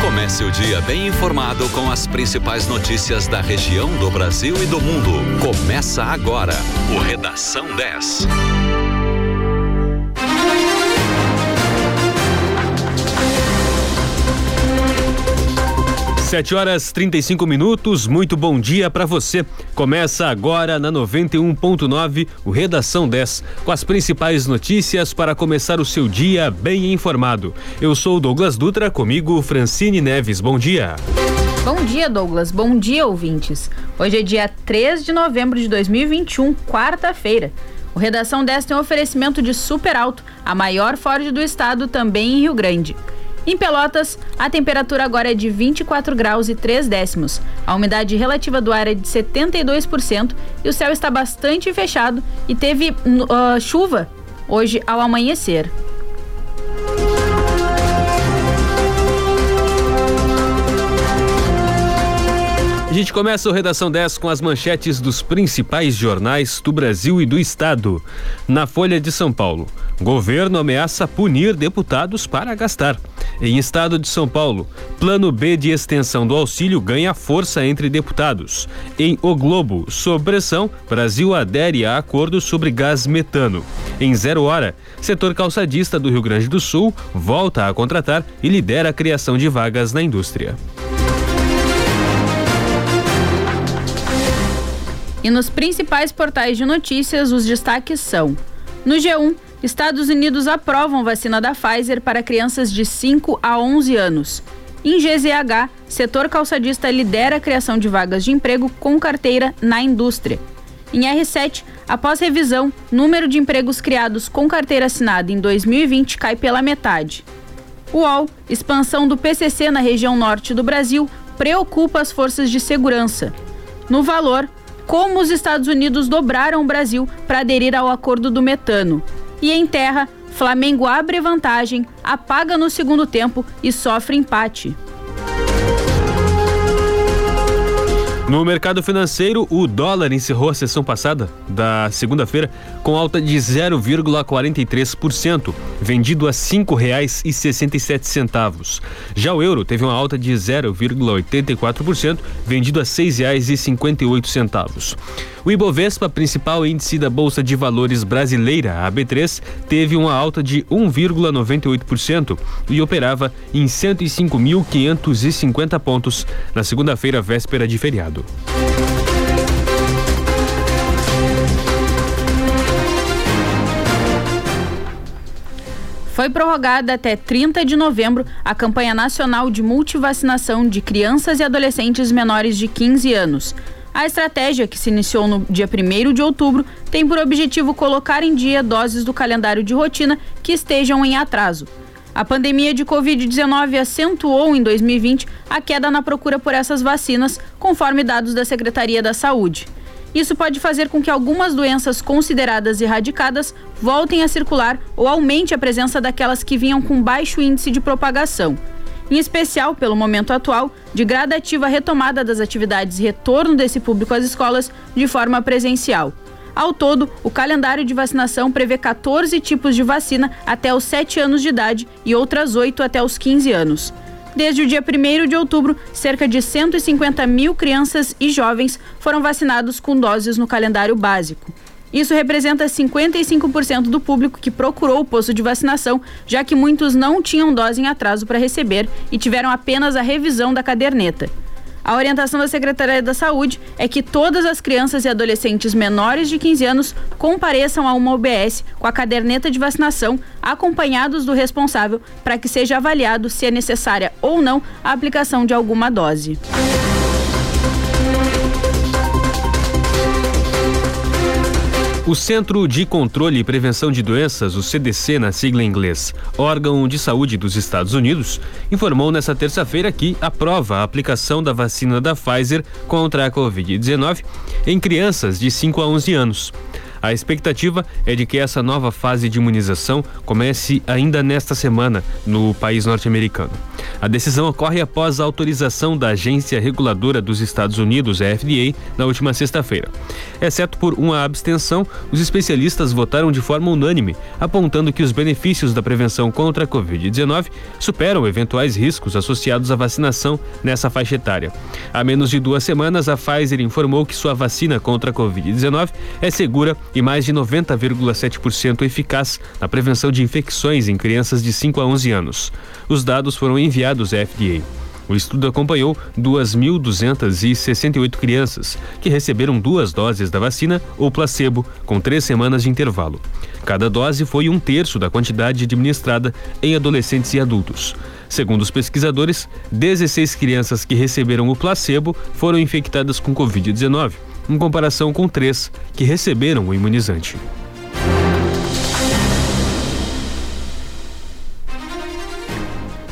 Comece o dia bem informado com as principais notícias da região, do Brasil e do mundo. Começa agora o Redação 10. Sete horas 35 minutos, muito bom dia para você. Começa agora na 91.9 o Redação 10, com as principais notícias para começar o seu dia bem informado. Eu sou Douglas Dutra, comigo Francine Neves. Bom dia. Bom dia, Douglas. Bom dia, ouvintes. Hoje é dia 3 de novembro de 2021, quarta-feira. O Redação 10 tem um oferecimento de Super Alto, a maior Ford do estado, também em Rio Grande. Em Pelotas, a temperatura agora é de 24 graus e 3 décimos. A umidade relativa do ar é de 72% e o céu está bastante fechado e teve uh, chuva hoje ao amanhecer. Gente começa o Redação 10 com as manchetes dos principais jornais do Brasil e do Estado. Na Folha de São Paulo, governo ameaça punir deputados para gastar. Em Estado de São Paulo, plano B de extensão do auxílio ganha força entre deputados. Em O Globo, sob pressão, Brasil adere a acordo sobre gás metano. Em Zero Hora, setor calçadista do Rio Grande do Sul volta a contratar e lidera a criação de vagas na indústria. E nos principais portais de notícias, os destaques são: no G1, Estados Unidos aprovam vacina da Pfizer para crianças de 5 a 11 anos. Em GZH, setor calçadista lidera a criação de vagas de emprego com carteira na indústria. Em R7, após revisão, número de empregos criados com carteira assinada em 2020 cai pela metade. UOL, expansão do PCC na região norte do Brasil preocupa as forças de segurança. No valor, como os Estados Unidos dobraram o Brasil para aderir ao acordo do metano. E em terra, Flamengo abre vantagem, apaga no segundo tempo e sofre empate. No mercado financeiro, o dólar encerrou a sessão passada da segunda-feira com alta de 0,43%, vendido a R$ 5,67. Já o euro teve uma alta de 0,84%, vendido a R$ 6,58. O Ibovespa, principal índice da Bolsa de Valores brasileira, a B3, teve uma alta de 1,98% e operava em 105.550 pontos na segunda-feira, véspera de feriado. Foi prorrogada até 30 de novembro a campanha nacional de multivacinação de crianças e adolescentes menores de 15 anos. A estratégia, que se iniciou no dia 1 de outubro, tem por objetivo colocar em dia doses do calendário de rotina que estejam em atraso. A pandemia de Covid-19 acentuou em 2020 a queda na procura por essas vacinas, conforme dados da Secretaria da Saúde. Isso pode fazer com que algumas doenças consideradas erradicadas voltem a circular ou aumente a presença daquelas que vinham com baixo índice de propagação em especial pelo momento atual de gradativa retomada das atividades e retorno desse público às escolas de forma presencial. Ao todo, o calendário de vacinação prevê 14 tipos de vacina até os 7 anos de idade e outras 8 até os 15 anos. Desde o dia 1 de outubro, cerca de 150 mil crianças e jovens foram vacinados com doses no calendário básico. Isso representa 55% do público que procurou o posto de vacinação, já que muitos não tinham dose em atraso para receber e tiveram apenas a revisão da caderneta. A orientação da Secretaria da Saúde é que todas as crianças e adolescentes menores de 15 anos compareçam a uma UBS com a caderneta de vacinação, acompanhados do responsável, para que seja avaliado se é necessária ou não a aplicação de alguma dose. O Centro de Controle e Prevenção de Doenças, o CDC na sigla em inglês, órgão de saúde dos Estados Unidos, informou nesta terça-feira que aprova a aplicação da vacina da Pfizer contra a Covid-19 em crianças de 5 a 11 anos. A expectativa é de que essa nova fase de imunização comece ainda nesta semana no país norte-americano. A decisão ocorre após a autorização da Agência Reguladora dos Estados Unidos, a FDA, na última sexta-feira. Exceto por uma abstenção, os especialistas votaram de forma unânime, apontando que os benefícios da prevenção contra a Covid-19 superam eventuais riscos associados à vacinação nessa faixa etária. Há menos de duas semanas, a Pfizer informou que sua vacina contra a Covid-19 é segura e mais de 90,7% eficaz na prevenção de infecções em crianças de 5 a 11 anos. Os dados foram enviados à FDA. O estudo acompanhou 2.268 crianças que receberam duas doses da vacina ou placebo com três semanas de intervalo. Cada dose foi um terço da quantidade administrada em adolescentes e adultos. Segundo os pesquisadores, 16 crianças que receberam o placebo foram infectadas com Covid-19, em comparação com três que receberam o imunizante.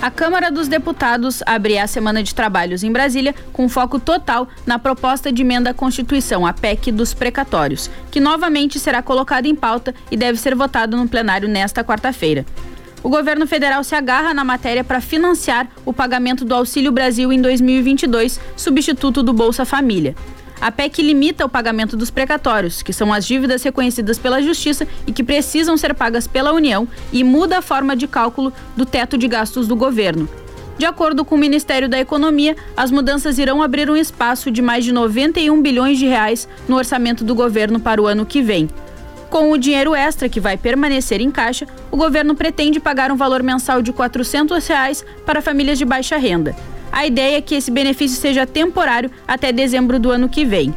A Câmara dos Deputados abre a semana de trabalhos em Brasília com foco total na proposta de emenda à Constituição, a PEC dos precatórios, que novamente será colocada em pauta e deve ser votado no plenário nesta quarta-feira. O governo federal se agarra na matéria para financiar o pagamento do Auxílio Brasil em 2022, substituto do Bolsa Família. A PEC limita o pagamento dos precatórios, que são as dívidas reconhecidas pela Justiça e que precisam ser pagas pela União, e muda a forma de cálculo do teto de gastos do governo. De acordo com o Ministério da Economia, as mudanças irão abrir um espaço de mais de 91 bilhões de reais no orçamento do governo para o ano que vem. Com o dinheiro extra que vai permanecer em caixa, o governo pretende pagar um valor mensal de 400 reais para famílias de baixa renda. A ideia é que esse benefício seja temporário até dezembro do ano que vem.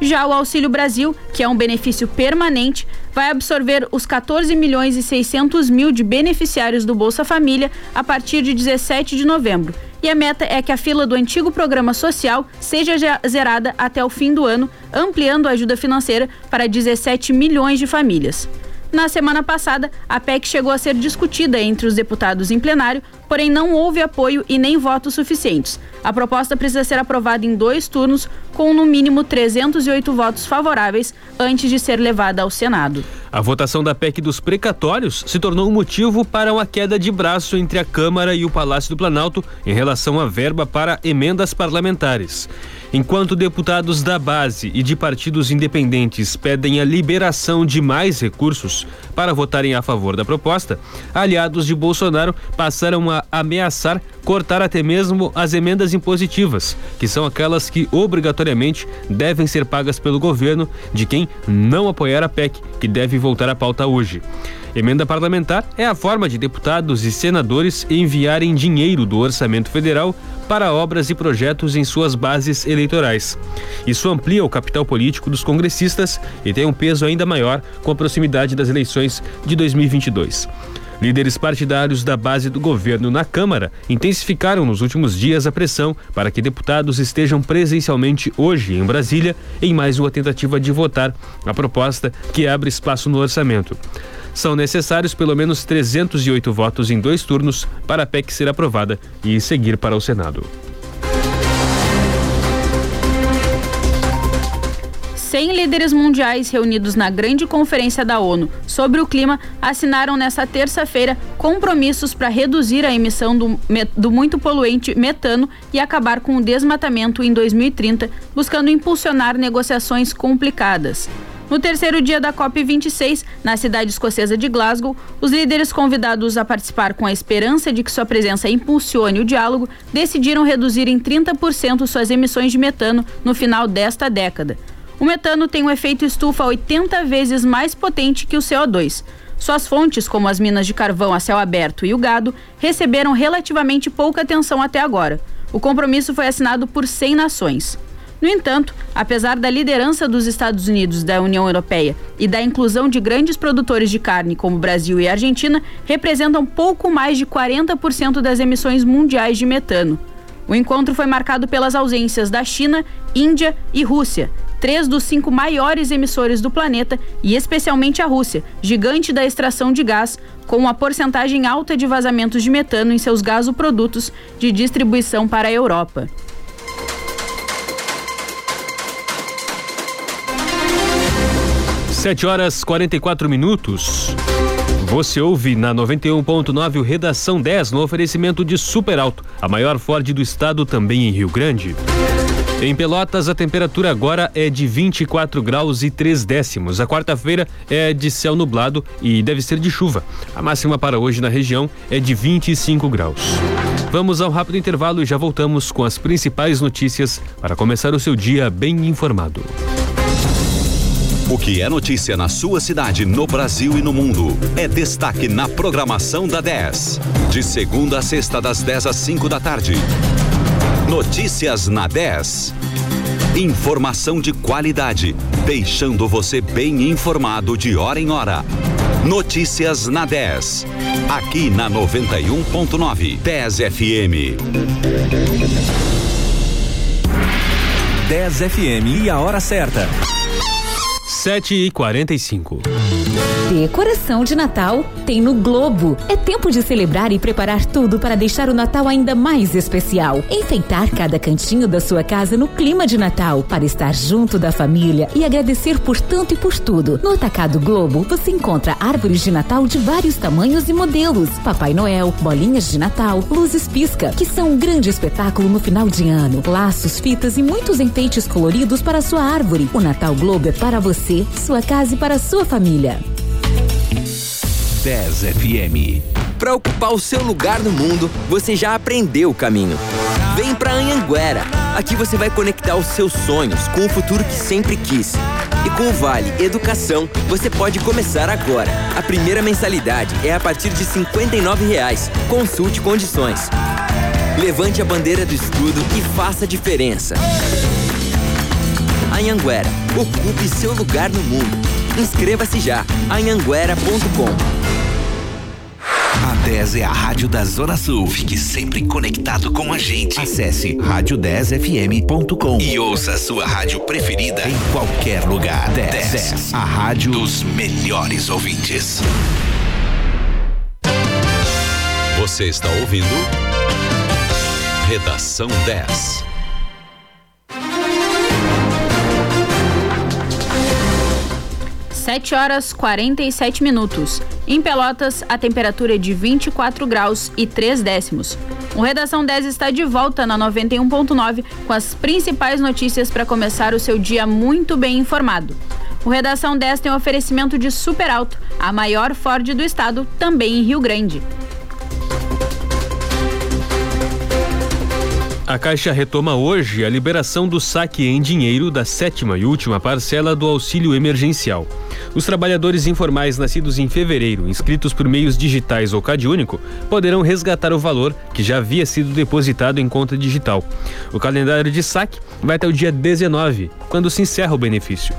Já o Auxílio Brasil, que é um benefício permanente, vai absorver os 14 milhões e 600 mil de beneficiários do Bolsa Família a partir de 17 de novembro. E a meta é que a fila do antigo programa social seja zerada até o fim do ano, ampliando a ajuda financeira para 17 milhões de famílias. Na semana passada, a PEC chegou a ser discutida entre os deputados em plenário, porém não houve apoio e nem votos suficientes. A proposta precisa ser aprovada em dois turnos, com no mínimo 308 votos favoráveis, antes de ser levada ao Senado. A votação da PEC dos precatórios se tornou um motivo para uma queda de braço entre a Câmara e o Palácio do Planalto em relação à verba para emendas parlamentares. Enquanto deputados da base e de partidos independentes pedem a liberação de mais recursos para votarem a favor da proposta, aliados de Bolsonaro passaram a ameaçar cortar até mesmo as emendas impositivas, que são aquelas que obrigatoriamente devem ser pagas pelo governo de quem não apoiar a PEC, que deve voltar à pauta hoje. Emenda parlamentar é a forma de deputados e senadores enviarem dinheiro do orçamento federal para obras e projetos em suas bases eleitorais. Isso amplia o capital político dos congressistas e tem um peso ainda maior com a proximidade das eleições de 2022. Líderes partidários da base do governo na Câmara intensificaram nos últimos dias a pressão para que deputados estejam presencialmente hoje em Brasília em mais uma tentativa de votar a proposta que abre espaço no orçamento. São necessários pelo menos 308 votos em dois turnos para a PEC ser aprovada e seguir para o Senado. 100 líderes mundiais reunidos na grande conferência da ONU sobre o clima assinaram nesta terça-feira compromissos para reduzir a emissão do, do, muito poluente metano e acabar com o desmatamento em 2030, buscando impulsionar negociações complicadas. No terceiro dia da COP26, na cidade escocesa de Glasgow, os líderes convidados a participar com a esperança de que sua presença impulsione o diálogo decidiram reduzir em 30% suas emissões de metano no final desta década. O metano tem um efeito estufa 80 vezes mais potente que o CO2. Suas fontes, como as minas de carvão a céu aberto e o gado, receberam relativamente pouca atenção até agora. O compromisso foi assinado por 100 nações. No entanto, apesar da liderança dos Estados Unidos da União Europeia e da inclusão de grandes produtores de carne como Brasil e Argentina, representam pouco mais de 40% das emissões mundiais de metano. O encontro foi marcado pelas ausências da China, Índia e Rússia, três dos cinco maiores emissores do planeta, e especialmente a Rússia, gigante da extração de gás, com uma porcentagem alta de vazamentos de metano em seus gasoprodutos de distribuição para a Europa. 7 horas 44 minutos. Você ouve na 91.9 o Redação 10 no oferecimento de Super Alto, a maior Ford do estado também em Rio Grande. Em Pelotas, a temperatura agora é de 24 graus e 3 décimos. A quarta-feira é de céu nublado e deve ser de chuva. A máxima para hoje na região é de 25 graus. Vamos ao rápido intervalo e já voltamos com as principais notícias para começar o seu dia bem informado. O que é notícia na sua cidade, no Brasil e no mundo, é destaque na programação da 10. De segunda a sexta, das 10 às 5 da tarde. Notícias na 10. Informação de qualidade, deixando você bem informado de hora em hora. Notícias na 10. Aqui na 91.9 10 FM. 10 FM e a hora certa. 7 e 45 Decoração de Natal tem no Globo. É tempo de celebrar e preparar tudo para deixar o Natal ainda mais especial. Enfeitar cada cantinho da sua casa no clima de Natal, para estar junto da família e agradecer por tanto e por tudo. No Atacado Globo, você encontra árvores de Natal de vários tamanhos e modelos, Papai Noel, bolinhas de Natal, luzes pisca, que são um grande espetáculo no final de ano, laços, fitas e muitos enfeites coloridos para sua árvore. O Natal Globo é para você, sua casa e para sua família. 10 FM. Para ocupar o seu lugar no mundo, você já aprendeu o caminho. Vem para Anhanguera. Aqui você vai conectar os seus sonhos com o futuro que sempre quis. E com o Vale Educação, você pode começar agora. A primeira mensalidade é a partir de R$ 59,00. Consulte condições. Levante a bandeira do estudo e faça a diferença. Anhanguera, ocupe seu lugar no mundo. Inscreva-se já. anhanguera.com a 10 é a rádio da Zona Sul. Fique sempre conectado com a gente. Acesse rádio10fm.com e ouça a sua rádio preferida em qualquer lugar. 10, 10, 10 a rádio dos melhores ouvintes. Você está ouvindo? Redação 10. 7 horas 47 minutos. Em Pelotas, a temperatura é de 24 graus e 3 décimos. O Redação 10 está de volta na 91.9 com as principais notícias para começar o seu dia muito bem informado. O Redação 10 tem um oferecimento de Super Alto, a maior Ford do estado, também em Rio Grande. A Caixa retoma hoje a liberação do saque em dinheiro da sétima e última parcela do auxílio emergencial. Os trabalhadores informais nascidos em fevereiro, inscritos por meios digitais ou CadÚnico, poderão resgatar o valor que já havia sido depositado em conta digital. O calendário de saque vai até o dia 19, quando se encerra o benefício.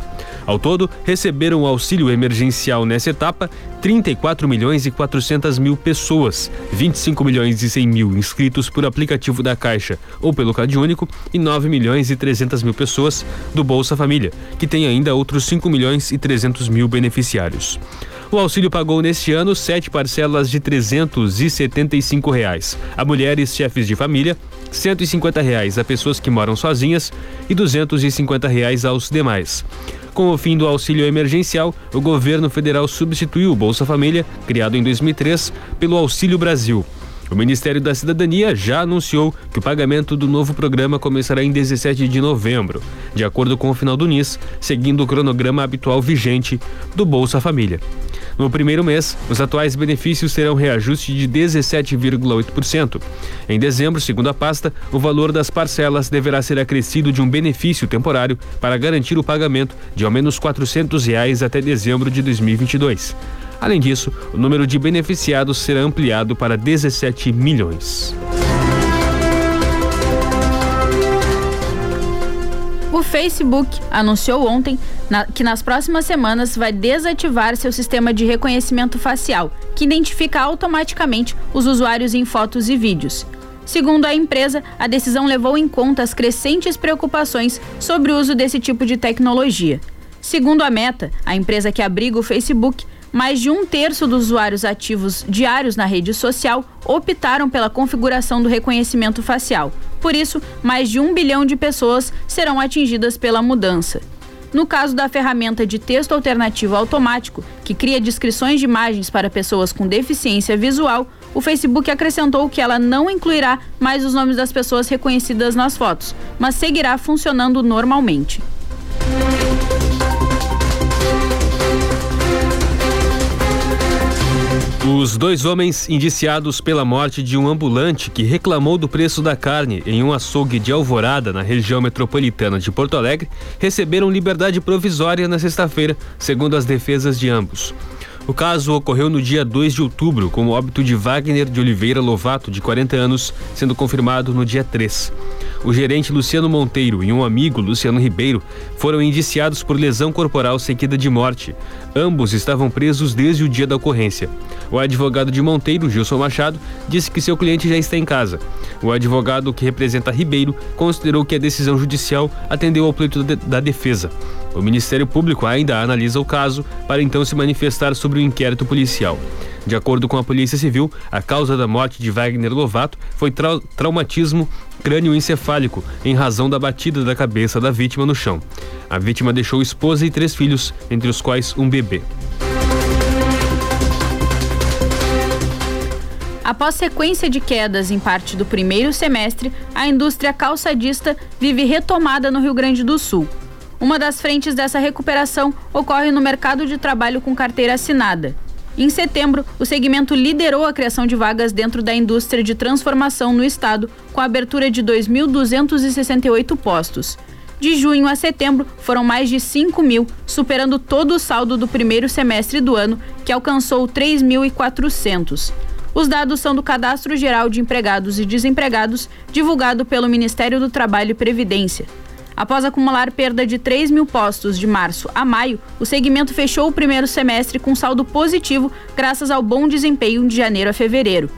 Ao todo, receberam o auxílio emergencial nessa etapa 34 milhões e 400 mil pessoas, 25 milhões e 100 mil inscritos por aplicativo da Caixa ou pelo CadÚnico e 9 milhões e 300 mil pessoas do Bolsa Família, que tem ainda outros 5 milhões e 300 mil beneficiários. O auxílio pagou neste ano sete parcelas de 375 reais a mulheres chefes de família, 150 reais a pessoas que moram sozinhas e 250 reais aos demais. Com o fim do auxílio emergencial, o governo federal substituiu o Bolsa Família, criado em 2003, pelo Auxílio Brasil. O Ministério da Cidadania já anunciou que o pagamento do novo programa começará em 17 de novembro, de acordo com o final do NIS, seguindo o cronograma habitual vigente do Bolsa Família. No primeiro mês, os atuais benefícios terão reajuste de 17,8%. Em dezembro, segundo a pasta, o valor das parcelas deverá ser acrescido de um benefício temporário para garantir o pagamento de ao menos 400 reais até dezembro de 2022. Além disso, o número de beneficiados será ampliado para 17 milhões. Facebook anunciou ontem na, que nas próximas semanas vai desativar seu sistema de reconhecimento facial, que identifica automaticamente os usuários em fotos e vídeos. Segundo a empresa, a decisão levou em conta as crescentes preocupações sobre o uso desse tipo de tecnologia. Segundo a Meta, a empresa que abriga o Facebook, mais de um terço dos usuários ativos diários na rede social optaram pela configuração do reconhecimento facial. Por isso, mais de um bilhão de pessoas serão atingidas pela mudança. No caso da ferramenta de texto alternativo automático, que cria descrições de imagens para pessoas com deficiência visual, o Facebook acrescentou que ela não incluirá mais os nomes das pessoas reconhecidas nas fotos, mas seguirá funcionando normalmente. Os dois homens indiciados pela morte de um ambulante que reclamou do preço da carne em um açougue de Alvorada, na região metropolitana de Porto Alegre, receberam liberdade provisória na sexta-feira, segundo as defesas de ambos. O caso ocorreu no dia 2 de outubro, com o óbito de Wagner de Oliveira Lovato, de 40 anos, sendo confirmado no dia 3. O gerente Luciano Monteiro e um amigo, Luciano Ribeiro, foram indiciados por lesão corporal seguida de morte. Ambos estavam presos desde o dia da ocorrência. O advogado de Monteiro, Gilson Machado, disse que seu cliente já está em casa. O advogado que representa Ribeiro considerou que a decisão judicial atendeu ao pleito da defesa. O Ministério Público ainda analisa o caso para então se manifestar sobre o inquérito policial. De acordo com a Polícia Civil, a causa da morte de Wagner Lovato foi trau traumatismo crânioencefálico em razão da batida da cabeça da vítima no chão. A vítima deixou esposa e três filhos, entre os quais um bebê. Após sequência de quedas em parte do primeiro semestre, a indústria calçadista vive retomada no Rio Grande do Sul. Uma das frentes dessa recuperação ocorre no mercado de trabalho com carteira assinada. Em setembro, o segmento liderou a criação de vagas dentro da indústria de transformação no estado, com a abertura de 2.268 postos. De junho a setembro, foram mais de 5 mil, superando todo o saldo do primeiro semestre do ano, que alcançou 3.400. Os dados são do Cadastro Geral de Empregados e Desempregados, divulgado pelo Ministério do Trabalho e Previdência. Após acumular perda de 3 mil postos de março a maio, o segmento fechou o primeiro semestre com saldo positivo, graças ao bom desempenho de janeiro a fevereiro.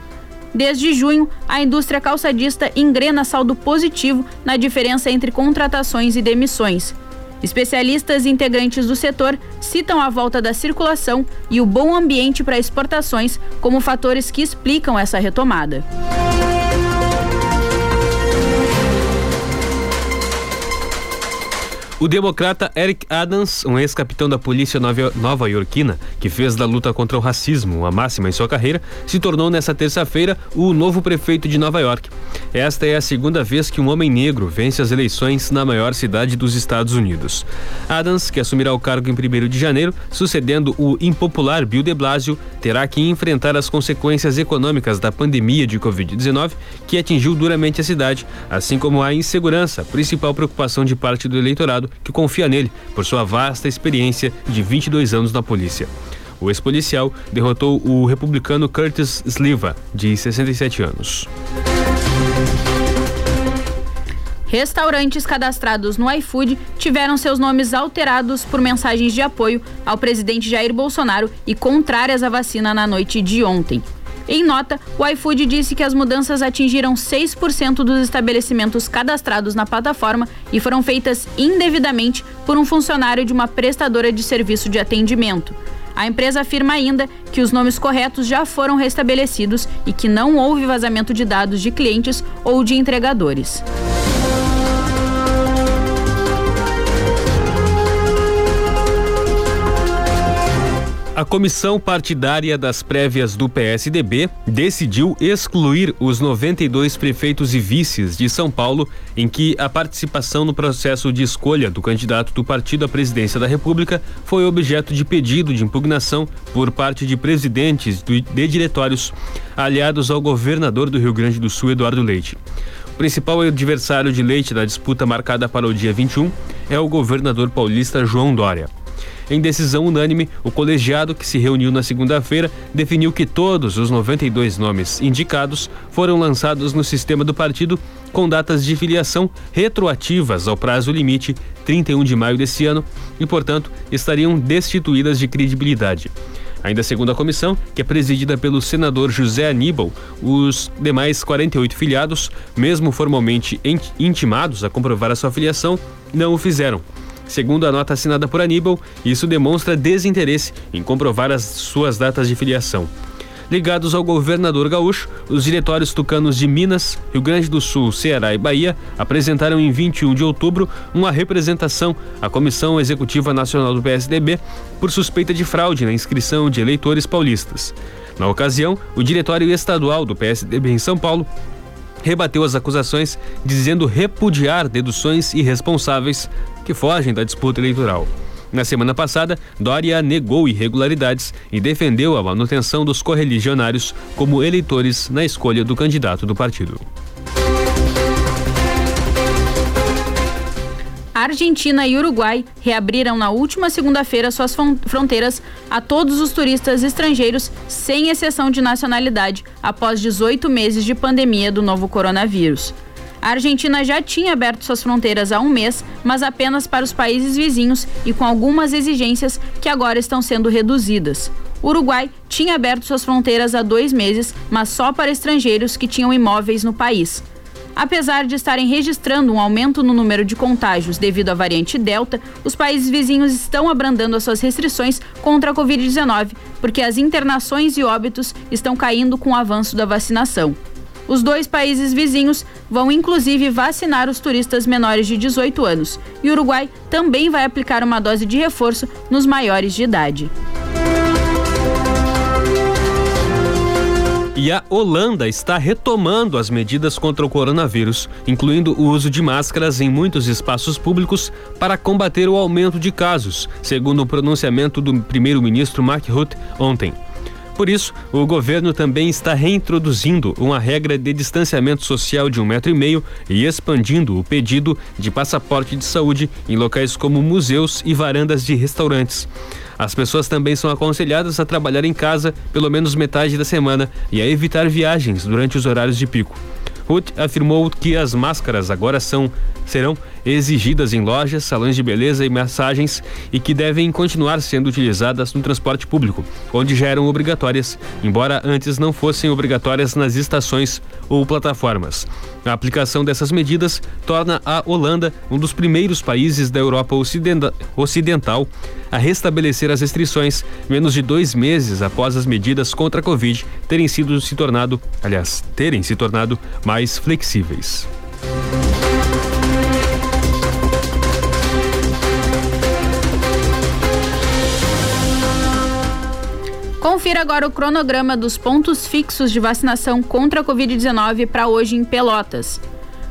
Desde junho, a indústria calçadista engrena saldo positivo na diferença entre contratações e demissões. Especialistas integrantes do setor citam a volta da circulação e o bom ambiente para exportações como fatores que explicam essa retomada. O democrata Eric Adams, um ex-capitão da polícia nova-iorquina, que fez da luta contra o racismo a máxima em sua carreira, se tornou nesta terça-feira o novo prefeito de Nova York. Esta é a segunda vez que um homem negro vence as eleições na maior cidade dos Estados Unidos. Adams, que assumirá o cargo em 1 de janeiro, sucedendo o impopular Bill de Blasio, terá que enfrentar as consequências econômicas da pandemia de Covid-19, que atingiu duramente a cidade, assim como a insegurança, principal preocupação de parte do eleitorado que confia nele por sua vasta experiência de 22 anos na polícia. O ex-policial derrotou o republicano Curtis Sliva, de 67 anos. Restaurantes cadastrados no iFood tiveram seus nomes alterados por mensagens de apoio ao presidente Jair Bolsonaro e contrárias à vacina na noite de ontem. Em nota, o iFood disse que as mudanças atingiram 6% dos estabelecimentos cadastrados na plataforma e foram feitas indevidamente por um funcionário de uma prestadora de serviço de atendimento. A empresa afirma ainda que os nomes corretos já foram restabelecidos e que não houve vazamento de dados de clientes ou de entregadores. A comissão partidária das prévias do PSDB decidiu excluir os 92 prefeitos e vices de São Paulo, em que a participação no processo de escolha do candidato do partido à presidência da República foi objeto de pedido de impugnação por parte de presidentes de diretórios aliados ao governador do Rio Grande do Sul, Eduardo Leite. O principal adversário de Leite na disputa marcada para o dia 21 é o governador paulista João Dória. Em decisão unânime, o colegiado que se reuniu na segunda-feira definiu que todos os 92 nomes indicados foram lançados no sistema do partido com datas de filiação retroativas ao prazo limite 31 de maio desse ano e, portanto, estariam destituídas de credibilidade. Ainda segundo a comissão, que é presidida pelo senador José Aníbal, os demais 48 filiados, mesmo formalmente intimados a comprovar a sua filiação, não o fizeram. Segundo a nota assinada por Aníbal, isso demonstra desinteresse em comprovar as suas datas de filiação. Ligados ao governador gaúcho, os diretórios tucanos de Minas, Rio Grande do Sul, Ceará e Bahia apresentaram em 21 de outubro uma representação à Comissão Executiva Nacional do PSDB por suspeita de fraude na inscrição de eleitores paulistas. Na ocasião, o Diretório Estadual do PSDB em São Paulo rebateu as acusações, dizendo repudiar deduções irresponsáveis que fogem da disputa eleitoral. Na semana passada, Dória negou irregularidades e defendeu a manutenção dos correligionários como eleitores na escolha do candidato do partido. Argentina e Uruguai reabriram na última segunda-feira suas fronteiras a todos os turistas estrangeiros, sem exceção de nacionalidade, após 18 meses de pandemia do novo coronavírus. A Argentina já tinha aberto suas fronteiras há um mês, mas apenas para os países vizinhos e com algumas exigências que agora estão sendo reduzidas. O Uruguai tinha aberto suas fronteiras há dois meses, mas só para estrangeiros que tinham imóveis no país. Apesar de estarem registrando um aumento no número de contágios devido à variante Delta, os países vizinhos estão abrandando as suas restrições contra a Covid-19, porque as internações e óbitos estão caindo com o avanço da vacinação. Os dois países vizinhos vão inclusive vacinar os turistas menores de 18 anos. E o Uruguai também vai aplicar uma dose de reforço nos maiores de idade. E a Holanda está retomando as medidas contra o coronavírus, incluindo o uso de máscaras em muitos espaços públicos para combater o aumento de casos, segundo o pronunciamento do primeiro-ministro Mark Rutte ontem. Por isso, o governo também está reintroduzindo uma regra de distanciamento social de um metro e meio e expandindo o pedido de passaporte de saúde em locais como museus e varandas de restaurantes. As pessoas também são aconselhadas a trabalhar em casa pelo menos metade da semana e a evitar viagens durante os horários de pico. Ruth afirmou que as máscaras agora são serão exigidas em lojas, salões de beleza e massagens e que devem continuar sendo utilizadas no transporte público, onde já eram obrigatórias, embora antes não fossem obrigatórias nas estações ou plataformas. A aplicação dessas medidas torna a Holanda um dos primeiros países da Europa Ocidental a restabelecer as restrições menos de dois meses após as medidas contra a Covid terem sido se tornado, aliás, terem se tornado mais flexíveis. Confira agora o cronograma dos pontos fixos de vacinação contra a Covid-19 para hoje em Pelotas.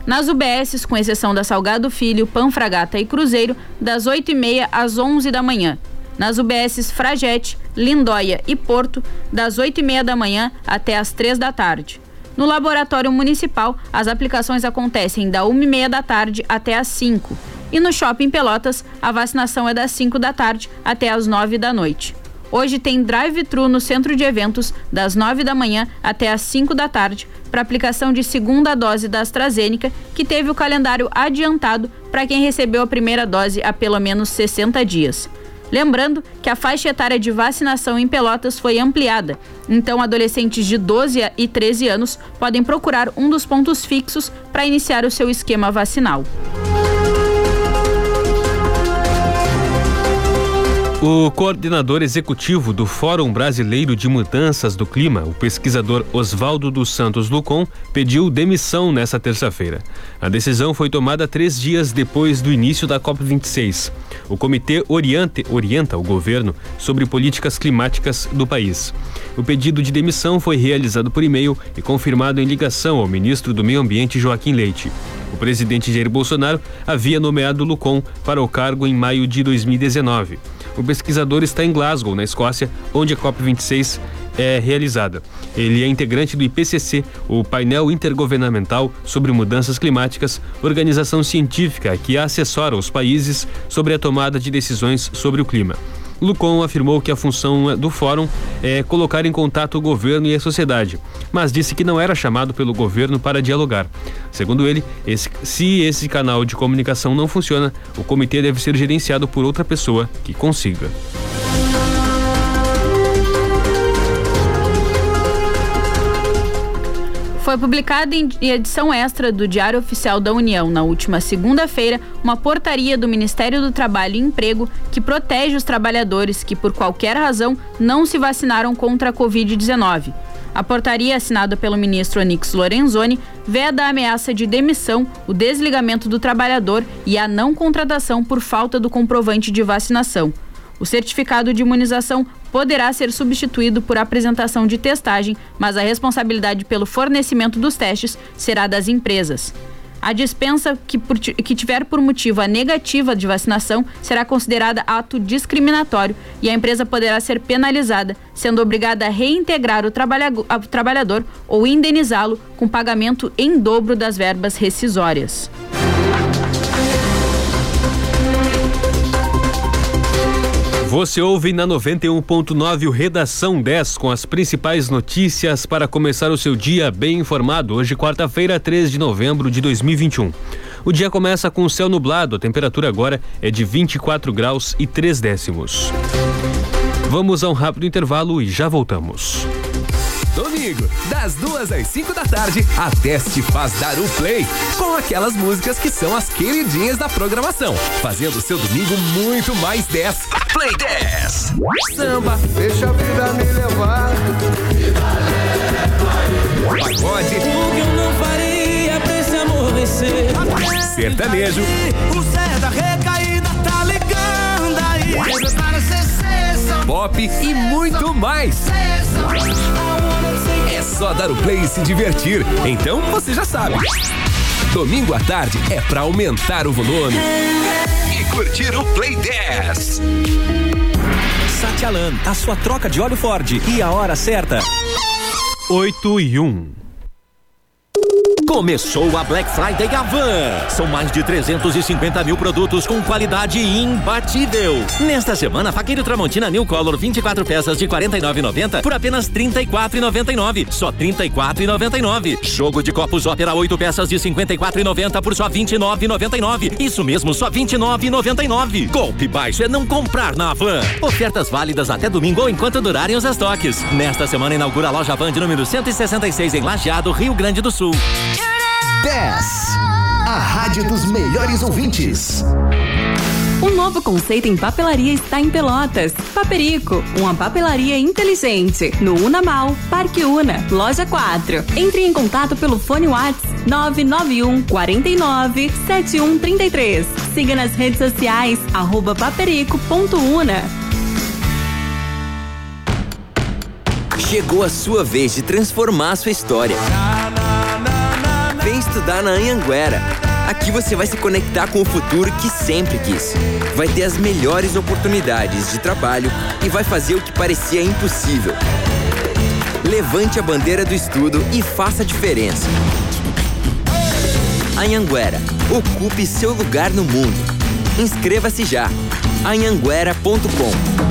Nas UBSs, com exceção da Salgado Filho, Panfragata e Cruzeiro, das 8h30 às 11 da manhã. Nas UBSs Fragete, Lindóia e Porto, das 8h30 da manhã até as 3 da tarde. No Laboratório Municipal, as aplicações acontecem da 1h30 da tarde até as 5 E no Shopping Pelotas, a vacinação é das 5 da tarde até as 9 da noite. Hoje tem drive-thru no centro de eventos das 9 da manhã até as 5 da tarde para aplicação de segunda dose da AstraZeneca, que teve o calendário adiantado para quem recebeu a primeira dose há pelo menos 60 dias. Lembrando que a faixa etária de vacinação em Pelotas foi ampliada, então adolescentes de 12 e 13 anos podem procurar um dos pontos fixos para iniciar o seu esquema vacinal. O coordenador executivo do Fórum Brasileiro de Mudanças do Clima, o pesquisador Oswaldo dos Santos Lucon, pediu demissão nesta terça-feira. A decisão foi tomada três dias depois do início da COP26. O comitê oriente, orienta o governo sobre políticas climáticas do país. O pedido de demissão foi realizado por e-mail e confirmado em ligação ao ministro do Meio Ambiente, Joaquim Leite. O presidente Jair Bolsonaro havia nomeado Lucon para o cargo em maio de 2019. O pesquisador está em Glasgow, na Escócia, onde a COP26 é realizada. Ele é integrante do IPCC, o painel intergovernamental sobre mudanças climáticas, organização científica que assessora os países sobre a tomada de decisões sobre o clima. Lucon afirmou que a função do fórum é colocar em contato o governo e a sociedade, mas disse que não era chamado pelo governo para dialogar. Segundo ele, esse, se esse canal de comunicação não funciona, o comitê deve ser gerenciado por outra pessoa que consiga. Foi publicada em edição extra do Diário Oficial da União na última segunda-feira uma portaria do Ministério do Trabalho e Emprego que protege os trabalhadores que, por qualquer razão, não se vacinaram contra a Covid-19. A portaria assinada pelo ministro Onix Lorenzoni veda a ameaça de demissão, o desligamento do trabalhador e a não contratação por falta do comprovante de vacinação. O certificado de imunização poderá ser substituído por apresentação de testagem, mas a responsabilidade pelo fornecimento dos testes será das empresas. A dispensa que, por, que tiver por motivo a negativa de vacinação será considerada ato discriminatório e a empresa poderá ser penalizada, sendo obrigada a reintegrar o trabalhador ou indenizá-lo com pagamento em dobro das verbas rescisórias. Você ouve na 91.9 o Redação 10 com as principais notícias para começar o seu dia bem informado. Hoje, quarta-feira, 3 de novembro de 2021. O dia começa com o céu nublado, a temperatura agora é de 24 graus e 3 décimos. Vamos a um rápido intervalo e já voltamos. Domingo, das duas às 5 da tarde, a Teste faz dar o play com aquelas músicas que são as queridinhas da programação, fazendo seu domingo muito mais 10. Play 10. Samba, deixa a vida me levar. Pagode. O que eu não faria pra esse amor vencer? Sertanejo. O da recaída tá ligando aí. Pop e muito mais. Só dar o play e se divertir. Então você já sabe. Domingo à tarde é pra aumentar o volume. E curtir o Play 10. Satialan, a sua troca de óleo Ford. E a hora certa. 8 e 1. Começou a Black Friday Avan. São mais de 350 mil produtos com qualidade imbatível. Nesta semana, faqueiro Tramontina New Color 24 peças de 49,90 por apenas 34,99. Só 34,99. Jogo de copos Ópera 8 peças de 54,90 por só 29,99. Isso mesmo, só 29,99. Golpe baixo é não comprar na Avan. Ofertas válidas até domingo ou enquanto durarem os estoques. Nesta semana inaugura a loja Van de número 166 em Lajeado, Rio Grande do Sul. 10. A rádio dos melhores ouvintes. Um novo conceito em papelaria está em Pelotas. Paperico, uma papelaria inteligente. No Unamal, Parque Una, Loja 4. Entre em contato pelo fone WhatsApp 991 49 7133. Siga nas redes sociais, arroba paperico.una. Chegou a sua vez de transformar a sua história. Vem estudar na Anhanguera. Aqui você vai se conectar com o futuro que sempre quis. Vai ter as melhores oportunidades de trabalho e vai fazer o que parecia impossível. Levante a bandeira do estudo e faça a diferença. Anhanguera, ocupe seu lugar no mundo. Inscreva-se já. anhanguera.com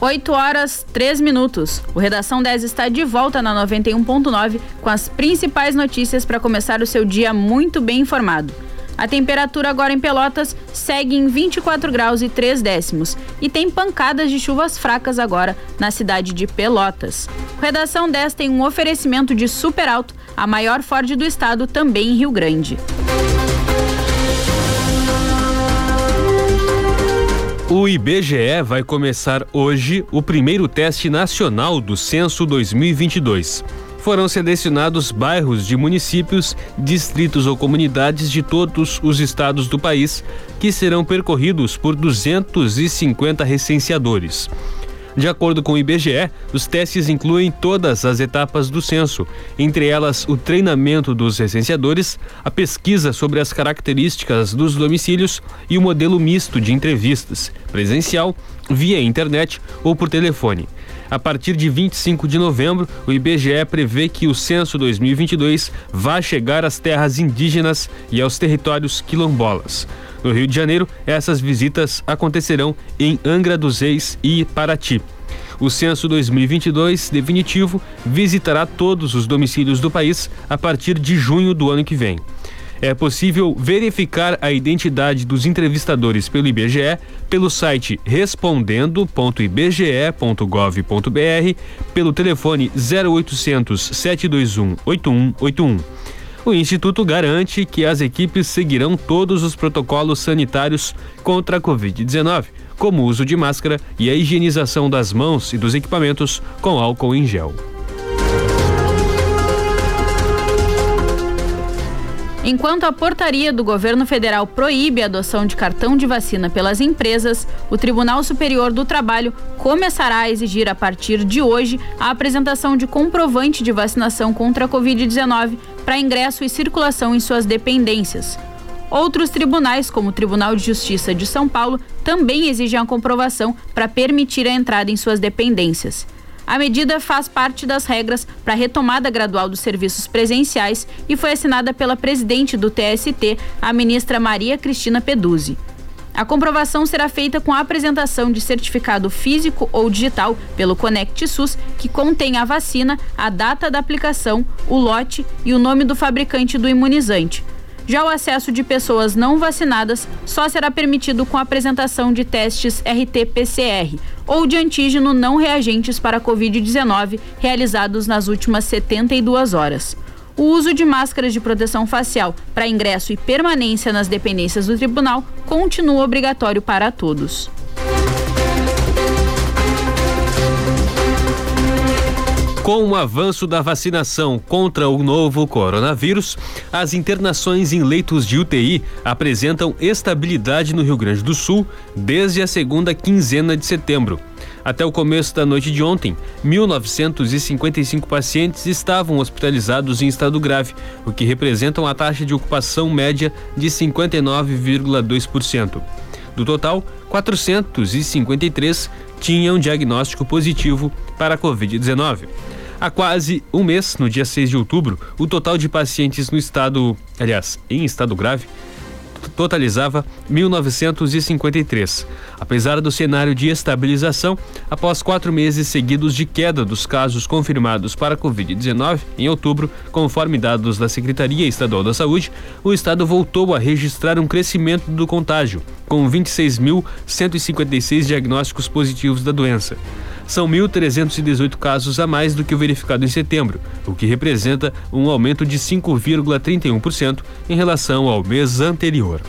Oito horas, três minutos. O Redação 10 está de volta na 91.9 com as principais notícias para começar o seu dia muito bem informado. A temperatura agora em Pelotas segue em 24 graus e 3 décimos e tem pancadas de chuvas fracas agora na cidade de Pelotas. O Redação 10 tem um oferecimento de Super Alto, a maior Ford do estado, também em Rio Grande. O IBGE vai começar hoje o primeiro teste nacional do Censo 2022. Foram selecionados bairros de municípios, distritos ou comunidades de todos os estados do país que serão percorridos por 250 recenseadores. De acordo com o IBGE, os testes incluem todas as etapas do censo, entre elas o treinamento dos recenseadores, a pesquisa sobre as características dos domicílios e o modelo misto de entrevistas, presencial, via internet ou por telefone. A partir de 25 de novembro, o IBGE prevê que o censo 2022 vá chegar às terras indígenas e aos territórios quilombolas. No Rio de Janeiro, essas visitas acontecerão em Angra dos Reis e Paraty. O censo 2022 definitivo visitará todos os domicílios do país a partir de junho do ano que vem. É possível verificar a identidade dos entrevistadores pelo IBGE pelo site respondendo.ibge.gov.br, pelo telefone 0800 721 8181. O Instituto garante que as equipes seguirão todos os protocolos sanitários contra a Covid-19, como o uso de máscara e a higienização das mãos e dos equipamentos com álcool em gel. Enquanto a portaria do governo federal proíbe a adoção de cartão de vacina pelas empresas, o Tribunal Superior do Trabalho começará a exigir a partir de hoje a apresentação de comprovante de vacinação contra a Covid-19 para ingresso e circulação em suas dependências. Outros tribunais, como o Tribunal de Justiça de São Paulo, também exigem a comprovação para permitir a entrada em suas dependências. A medida faz parte das regras para a retomada gradual dos serviços presenciais e foi assinada pela presidente do TST, a ministra Maria Cristina Peduzzi. A comprovação será feita com a apresentação de certificado físico ou digital pelo Conect SUS, que contém a vacina, a data da aplicação, o lote e o nome do fabricante do imunizante. Já o acesso de pessoas não vacinadas só será permitido com a apresentação de testes RT-PCR ou de antígeno não reagentes para a Covid-19 realizados nas últimas 72 horas. O uso de máscaras de proteção facial para ingresso e permanência nas dependências do tribunal continua obrigatório para todos. Com o avanço da vacinação contra o novo coronavírus, as internações em leitos de UTI apresentam estabilidade no Rio Grande do Sul desde a segunda quinzena de setembro. Até o começo da noite de ontem, 1.955 pacientes estavam hospitalizados em estado grave, o que representa uma taxa de ocupação média de 59,2%. Do total, 453 tinham diagnóstico positivo para a Covid-19. Há quase um mês, no dia 6 de outubro, o total de pacientes no estado, aliás, em estado grave, totalizava 1.953. Apesar do cenário de estabilização, após quatro meses seguidos de queda dos casos confirmados para a Covid-19, em outubro, conforme dados da Secretaria Estadual da Saúde, o estado voltou a registrar um crescimento do contágio, com 26.156 diagnósticos positivos da doença são 1.318 casos a mais do que o verificado em setembro, o que representa um aumento de 5,31% em relação ao mês anterior.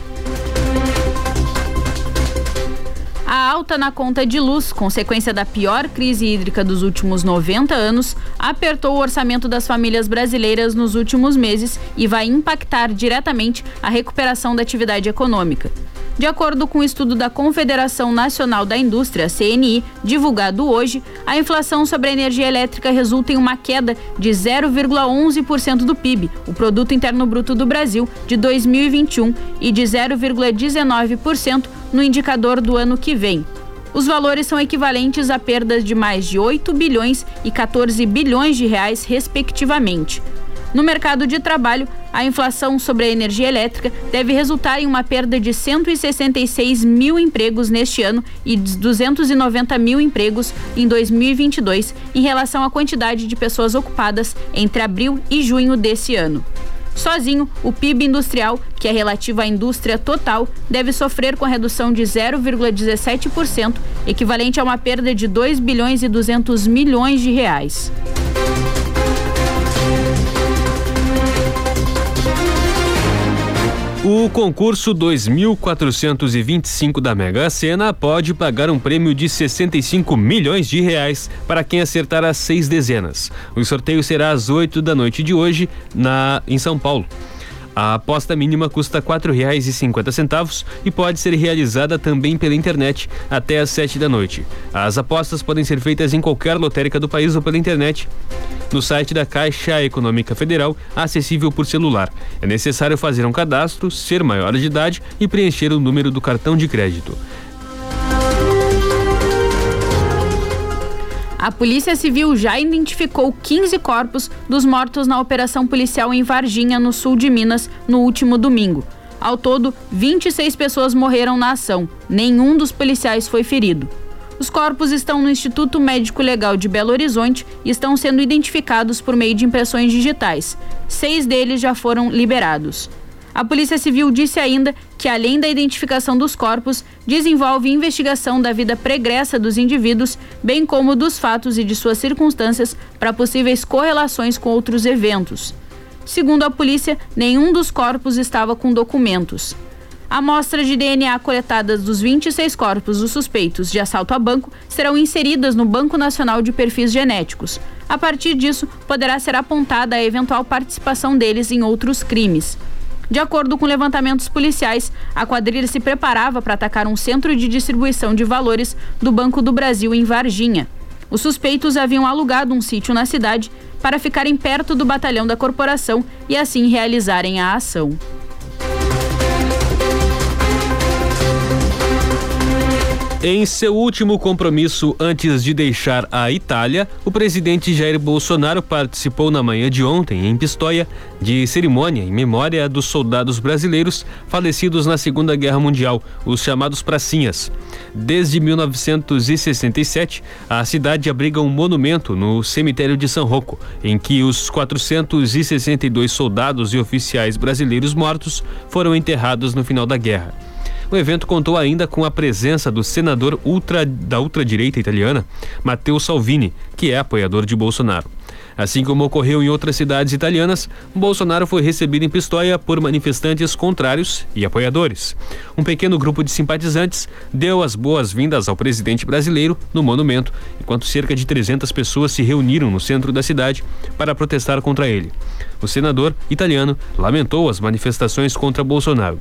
A alta na conta de luz, consequência da pior crise hídrica dos últimos 90 anos, apertou o orçamento das famílias brasileiras nos últimos meses e vai impactar diretamente a recuperação da atividade econômica. De acordo com o um estudo da Confederação Nacional da Indústria, CNI, divulgado hoje, a inflação sobre a energia elétrica resulta em uma queda de 0,11% do PIB, o produto interno bruto do Brasil, de 2021 e de 0,19% no indicador do ano que vem. Os valores são equivalentes a perdas de mais de 8 bilhões e 14 bilhões de reais, respectivamente. No mercado de trabalho, a inflação sobre a energia elétrica deve resultar em uma perda de 166 mil empregos neste ano e 290 mil empregos em 2022, em relação à quantidade de pessoas ocupadas entre abril e junho desse ano. Sozinho, o PIB industrial, que é relativo à indústria total, deve sofrer com a redução de 0,17%, equivalente a uma perda de 2 bilhões e 200 milhões de reais. O concurso 2425 da Mega Sena pode pagar um prêmio de 65 milhões de reais para quem acertar as seis dezenas. O sorteio será às 8 da noite de hoje na em São Paulo. A aposta mínima custa R$ 4,50 e pode ser realizada também pela internet até às 7 da noite. As apostas podem ser feitas em qualquer lotérica do país ou pela internet no site da Caixa Econômica Federal, acessível por celular. É necessário fazer um cadastro, ser maior de idade e preencher o número do cartão de crédito. A Polícia Civil já identificou 15 corpos dos mortos na operação policial em Varginha, no sul de Minas, no último domingo. Ao todo, 26 pessoas morreram na ação. Nenhum dos policiais foi ferido. Os corpos estão no Instituto Médico Legal de Belo Horizonte e estão sendo identificados por meio de impressões digitais. Seis deles já foram liberados. A Polícia Civil disse ainda que, além da identificação dos corpos, desenvolve investigação da vida pregressa dos indivíduos, bem como dos fatos e de suas circunstâncias para possíveis correlações com outros eventos. Segundo a polícia, nenhum dos corpos estava com documentos. Amostras de DNA coletadas dos 26 corpos dos suspeitos de assalto a banco serão inseridas no Banco Nacional de Perfis Genéticos. A partir disso, poderá ser apontada a eventual participação deles em outros crimes. De acordo com levantamentos policiais, a quadrilha se preparava para atacar um centro de distribuição de valores do Banco do Brasil em Varginha. Os suspeitos haviam alugado um sítio na cidade para ficarem perto do batalhão da corporação e assim realizarem a ação. Em seu último compromisso antes de deixar a Itália, o presidente Jair Bolsonaro participou na manhã de ontem, em Pistoia, de cerimônia em memória dos soldados brasileiros falecidos na Segunda Guerra Mundial, os chamados pracinhas. Desde 1967, a cidade abriga um monumento no cemitério de São Rocco, em que os 462 soldados e oficiais brasileiros mortos foram enterrados no final da guerra. O evento contou ainda com a presença do senador ultra, da ultradireita italiana, Matteo Salvini, que é apoiador de Bolsonaro. Assim como ocorreu em outras cidades italianas, Bolsonaro foi recebido em Pistoia por manifestantes contrários e apoiadores. Um pequeno grupo de simpatizantes deu as boas-vindas ao presidente brasileiro no monumento, enquanto cerca de 300 pessoas se reuniram no centro da cidade para protestar contra ele. O senador italiano lamentou as manifestações contra Bolsonaro.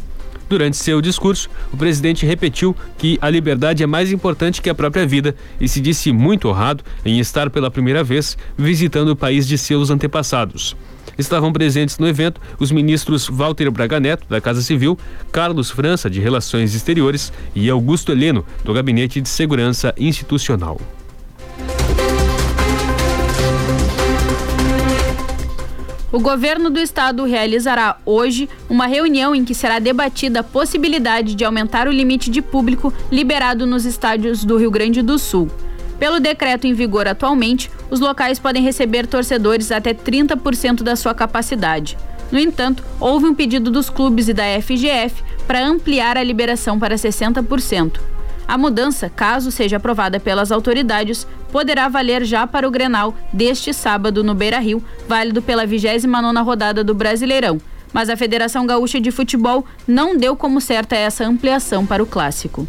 Durante seu discurso, o presidente repetiu que a liberdade é mais importante que a própria vida e se disse muito honrado em estar pela primeira vez visitando o país de seus antepassados. Estavam presentes no evento os ministros Walter Braga Neto, da Casa Civil, Carlos França, de Relações Exteriores, e Augusto Heleno, do Gabinete de Segurança Institucional. O governo do estado realizará hoje uma reunião em que será debatida a possibilidade de aumentar o limite de público liberado nos estádios do Rio Grande do Sul. Pelo decreto em vigor atualmente, os locais podem receber torcedores até 30% da sua capacidade. No entanto, houve um pedido dos clubes e da FGF para ampliar a liberação para 60%. A mudança, caso seja aprovada pelas autoridades, poderá valer já para o Grenal deste sábado no Beira-Rio, válido pela 29ª rodada do Brasileirão. Mas a Federação Gaúcha de Futebol não deu como certa essa ampliação para o clássico.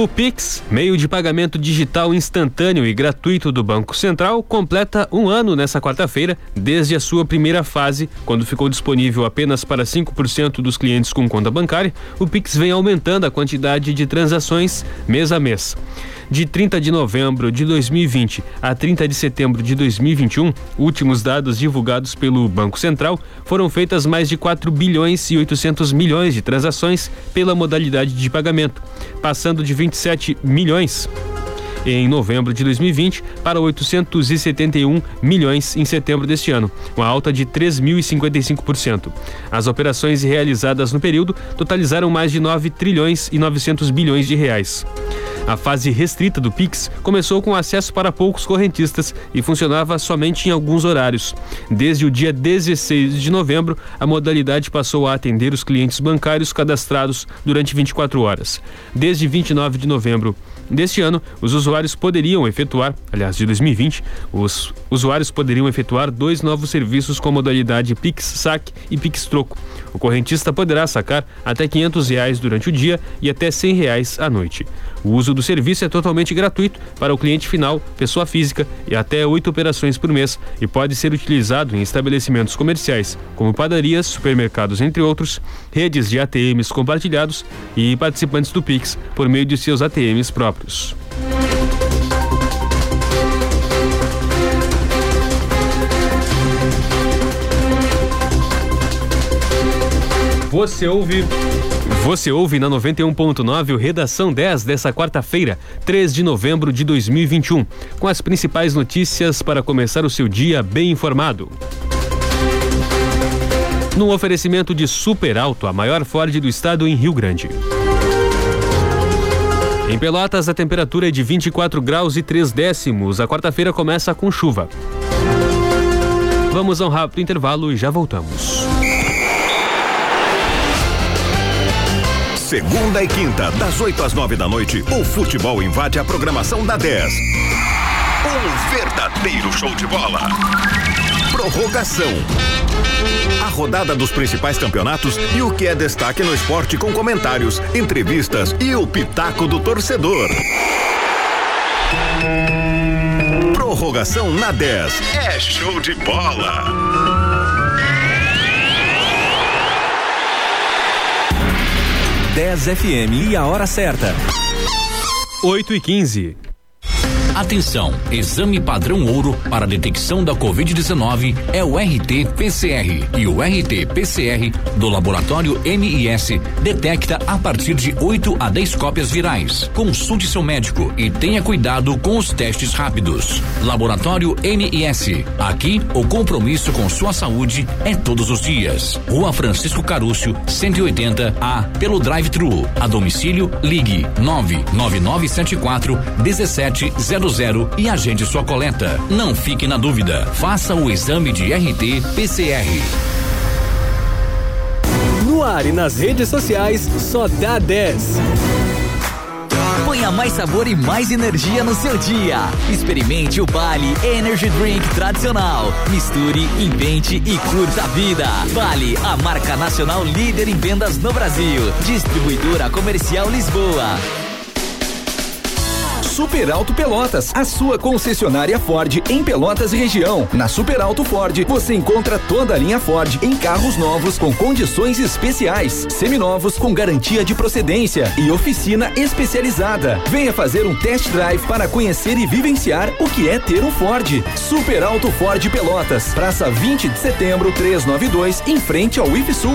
O Pix, meio de pagamento digital instantâneo e gratuito do Banco Central, completa um ano nessa quarta-feira, desde a sua primeira fase, quando ficou disponível apenas para 5% dos clientes com conta bancária. O Pix vem aumentando a quantidade de transações mês a mês. De 30 de novembro de 2020 a 30 de setembro de 2021, últimos dados divulgados pelo Banco Central, foram feitas mais de 4 bilhões e 800 milhões de transações pela modalidade de pagamento, passando de 27 milhões em novembro de 2020 para 871 milhões em setembro deste ano, uma alta de 3.055%. As operações realizadas no período totalizaram mais de 9 trilhões e 900 bilhões de reais. A fase restrita do Pix começou com acesso para poucos correntistas e funcionava somente em alguns horários. Desde o dia 16 de novembro, a modalidade passou a atender os clientes bancários cadastrados durante 24 horas. Desde 29 de novembro deste ano, os usuários poderiam efetuar, aliás, de 2020, os usuários poderiam efetuar dois novos serviços com a modalidade Pix Saque e Pix Troco. O correntista poderá sacar até 500 reais durante o dia e até 100 reais à noite. O uso do serviço é totalmente gratuito para o cliente final, pessoa física, e até oito operações por mês e pode ser utilizado em estabelecimentos comerciais, como padarias, supermercados, entre outros, redes de ATMs compartilhados e participantes do Pix por meio de seus ATMs próprios. Você ouve. Você ouve na 91.9 o Redação 10 dessa quarta-feira, 3 de novembro de 2021, com as principais notícias para começar o seu dia bem informado. No oferecimento de Super Alto, a maior Ford do estado em Rio Grande. Em Pelotas, a temperatura é de 24 graus e 3 décimos. A quarta-feira começa com chuva. Vamos a um rápido intervalo e já voltamos. Segunda e quinta, das 8 às 9 da noite, o futebol invade a programação da 10. Um verdadeiro show de bola. Prorrogação. A rodada dos principais campeonatos e o que é destaque no esporte com comentários, entrevistas e o pitaco do torcedor. Prorrogação na 10. É show de bola. 10 FM e a hora certa. 8 e 15. Atenção, exame padrão ouro para detecção da Covid-19 é o RT-PCR e o RT-PCR do laboratório MIS detecta a partir de 8 a 10 cópias virais. Consulte seu médico e tenha cuidado com os testes rápidos. Laboratório MIS. Aqui, o compromisso com sua saúde é todos os dias. Rua Francisco Carúcio, 180 A, pelo drive-thru. A domicílio, ligue 99974 1700 e agende sua coleta. Não fique na dúvida. Faça o exame de RT-PCR. No ar e nas redes sociais, só dá 10. Ponha mais sabor e mais energia no seu dia. Experimente o Bali Energy Drink tradicional. Misture, invente e curta a vida. Bali, a marca nacional líder em vendas no Brasil. Distribuidora Comercial Lisboa. Super Alto Pelotas, a sua concessionária Ford em Pelotas e região. Na Super Alto Ford, você encontra toda a linha Ford em carros novos com condições especiais, seminovos com garantia de procedência e oficina especializada. Venha fazer um test drive para conhecer e vivenciar o que é ter um Ford. Super Alto Ford Pelotas, Praça 20 de Setembro, 392, em frente ao IFSUL.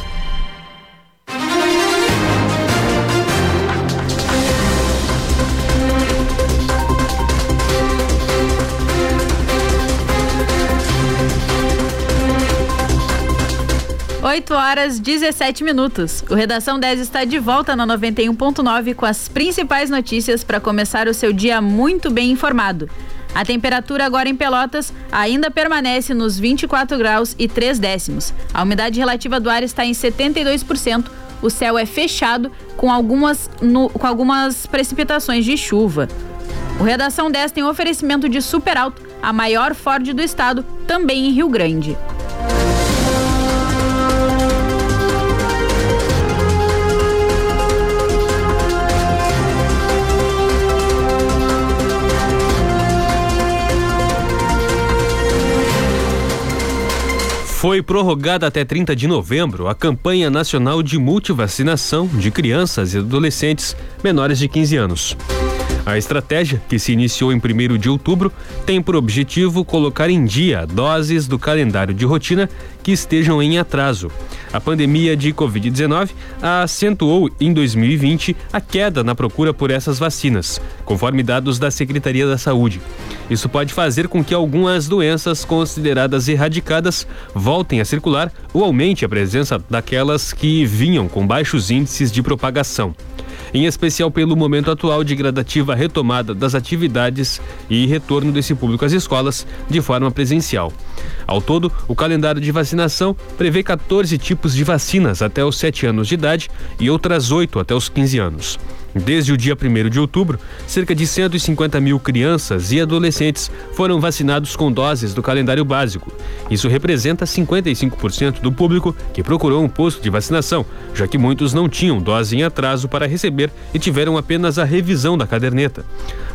Oito horas 17 minutos. O Redação 10 está de volta na 91.9 com as principais notícias para começar o seu dia muito bem informado. A temperatura agora em Pelotas ainda permanece nos 24 graus e 3 décimos. A umidade relativa do ar está em 72%. O céu é fechado com algumas, no, com algumas precipitações de chuva. O Redação 10 tem oferecimento de Super Alto, a maior Ford do estado, também em Rio Grande. Foi prorrogada até 30 de novembro a campanha nacional de multivacinação de crianças e adolescentes menores de 15 anos. A estratégia, que se iniciou em 1 de outubro, tem por objetivo colocar em dia doses do calendário de rotina que estejam em atraso. A pandemia de Covid-19 acentuou em 2020 a queda na procura por essas vacinas, conforme dados da Secretaria da Saúde. Isso pode fazer com que algumas doenças consideradas erradicadas voltem a circular ou aumente a presença daquelas que vinham com baixos índices de propagação em especial pelo momento atual de gradativa retomada das atividades e retorno desse público às escolas de forma presencial. Ao todo, o calendário de vacinação prevê 14 tipos de vacinas até os 7 anos de idade e outras 8 até os 15 anos. Desde o dia 1 de outubro, cerca de 150 mil crianças e adolescentes foram vacinados com doses do calendário básico. Isso representa 55% do público que procurou um posto de vacinação, já que muitos não tinham dose em atraso para receber e tiveram apenas a revisão da caderneta.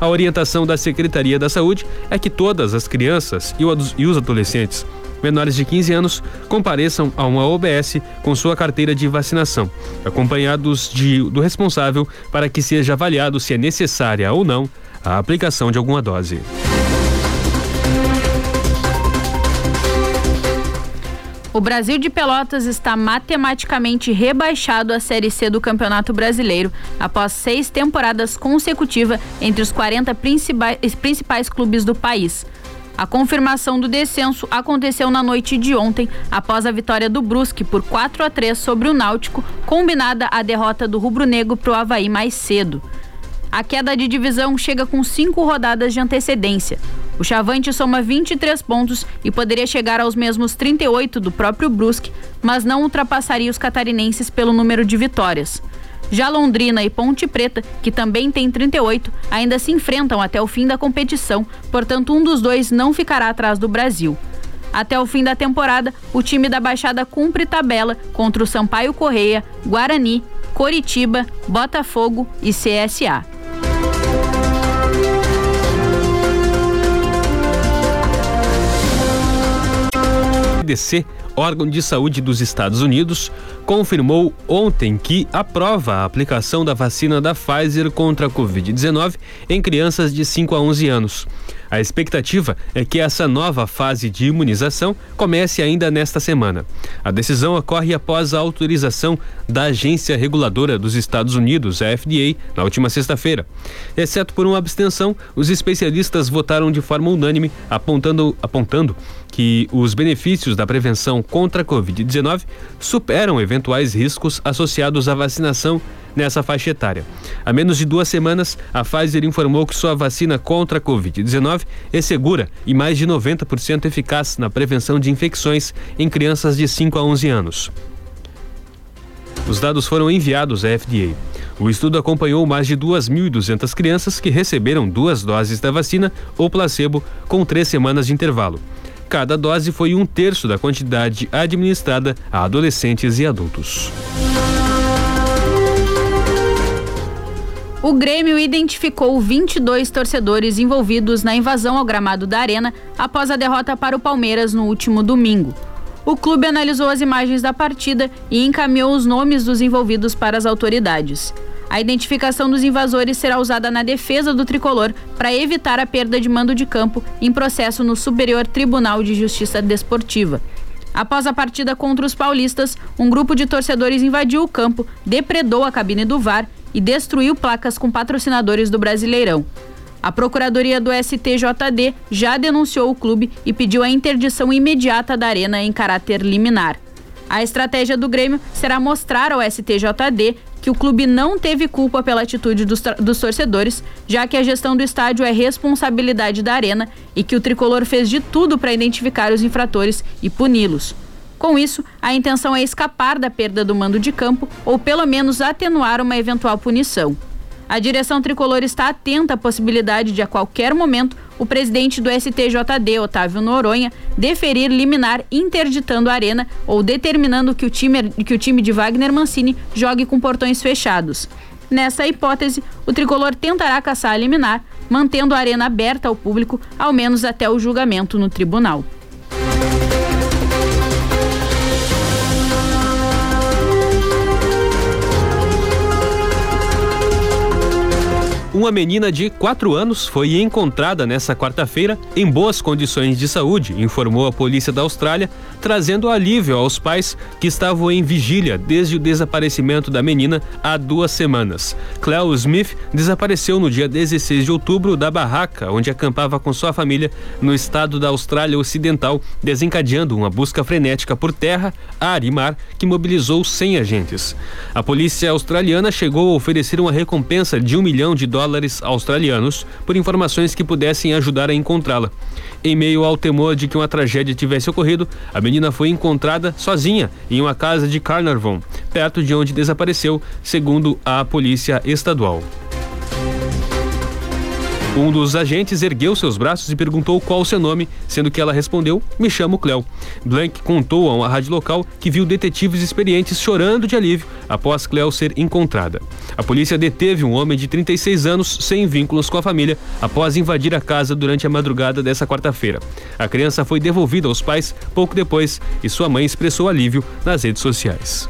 A orientação da Secretaria da Saúde é que todas as crianças e os adolescentes menores de 15 anos compareçam a uma OBS com sua carteira de vacinação, acompanhados de, do responsável para que seja avaliado se é necessária ou não a aplicação de alguma dose. O Brasil de Pelotas está matematicamente rebaixado à Série C do Campeonato Brasileiro após seis temporadas consecutivas entre os 40 principais, principais clubes do país. A confirmação do descenso aconteceu na noite de ontem, após a vitória do Brusque por 4 a 3 sobre o Náutico, combinada a derrota do rubro-negro para o Havaí mais cedo. A queda de divisão chega com cinco rodadas de antecedência. O Chavante soma 23 pontos e poderia chegar aos mesmos 38 do próprio Brusque, mas não ultrapassaria os catarinenses pelo número de vitórias. Já Londrina e Ponte Preta, que também tem 38, ainda se enfrentam até o fim da competição, portanto, um dos dois não ficará atrás do Brasil. Até o fim da temporada, o time da Baixada cumpre tabela contra o Sampaio Correia, Guarani, Coritiba, Botafogo e CSA. CDC, órgão de saúde dos Estados Unidos, confirmou ontem que aprova a aplicação da vacina da Pfizer contra a Covid-19 em crianças de 5 a 11 anos. A expectativa é que essa nova fase de imunização comece ainda nesta semana. A decisão ocorre após a autorização da Agência Reguladora dos Estados Unidos, a FDA, na última sexta-feira. Exceto por uma abstenção, os especialistas votaram de forma unânime, apontando, apontando que os benefícios da prevenção contra a Covid-19 superam eventuais riscos associados à vacinação nessa faixa etária. Há menos de duas semanas, a Pfizer informou que sua vacina contra a Covid-19 é segura e mais de 90% eficaz na prevenção de infecções em crianças de 5 a 11 anos. Os dados foram enviados à FDA. O estudo acompanhou mais de 2.200 crianças que receberam duas doses da vacina ou placebo com três semanas de intervalo. Cada dose foi um terço da quantidade administrada a adolescentes e adultos. O Grêmio identificou 22 torcedores envolvidos na invasão ao gramado da Arena após a derrota para o Palmeiras no último domingo. O clube analisou as imagens da partida e encaminhou os nomes dos envolvidos para as autoridades. A identificação dos invasores será usada na defesa do tricolor para evitar a perda de mando de campo em processo no Superior Tribunal de Justiça Desportiva. Após a partida contra os paulistas, um grupo de torcedores invadiu o campo, depredou a cabine do VAR e destruiu placas com patrocinadores do Brasileirão. A Procuradoria do STJD já denunciou o clube e pediu a interdição imediata da arena em caráter liminar. A estratégia do Grêmio será mostrar ao STJD que o clube não teve culpa pela atitude dos, dos, torcedores, já que a gestão do estádio é responsabilidade da Arena e que o tricolor fez de tudo para identificar os infratores e puni-los. Com isso, a intenção é escapar da perda do mando de campo ou pelo menos atenuar uma eventual punição. A direção tricolor está atenta à possibilidade de, a qualquer momento, o presidente do STJD, Otávio Noronha, deferir liminar interditando a arena ou determinando que o time, que o time de Wagner Mancini jogue com portões fechados. Nessa hipótese, o tricolor tentará caçar a liminar, mantendo a arena aberta ao público, ao menos até o julgamento no tribunal. Uma menina de 4 anos foi encontrada nessa quarta-feira em boas condições de saúde, informou a polícia da Austrália, trazendo alívio aos pais que estavam em vigília desde o desaparecimento da menina há duas semanas. Cleo Smith desapareceu no dia 16 de outubro da barraca onde acampava com sua família no estado da Austrália Ocidental, desencadeando uma busca frenética por terra, ar e mar que mobilizou 100 agentes. A polícia australiana chegou a oferecer uma recompensa de um milhão de dólares dólares australianos por informações que pudessem ajudar a encontrá-la. Em meio ao temor de que uma tragédia tivesse ocorrido, a menina foi encontrada sozinha em uma casa de Carnarvon, perto de onde desapareceu, segundo a polícia estadual. Um dos agentes ergueu seus braços e perguntou qual o seu nome, sendo que ela respondeu: Me chamo Cleo. Blank contou a uma rádio local que viu detetives experientes chorando de alívio após Cleo ser encontrada. A polícia deteve um homem de 36 anos sem vínculos com a família após invadir a casa durante a madrugada dessa quarta-feira. A criança foi devolvida aos pais pouco depois e sua mãe expressou alívio nas redes sociais.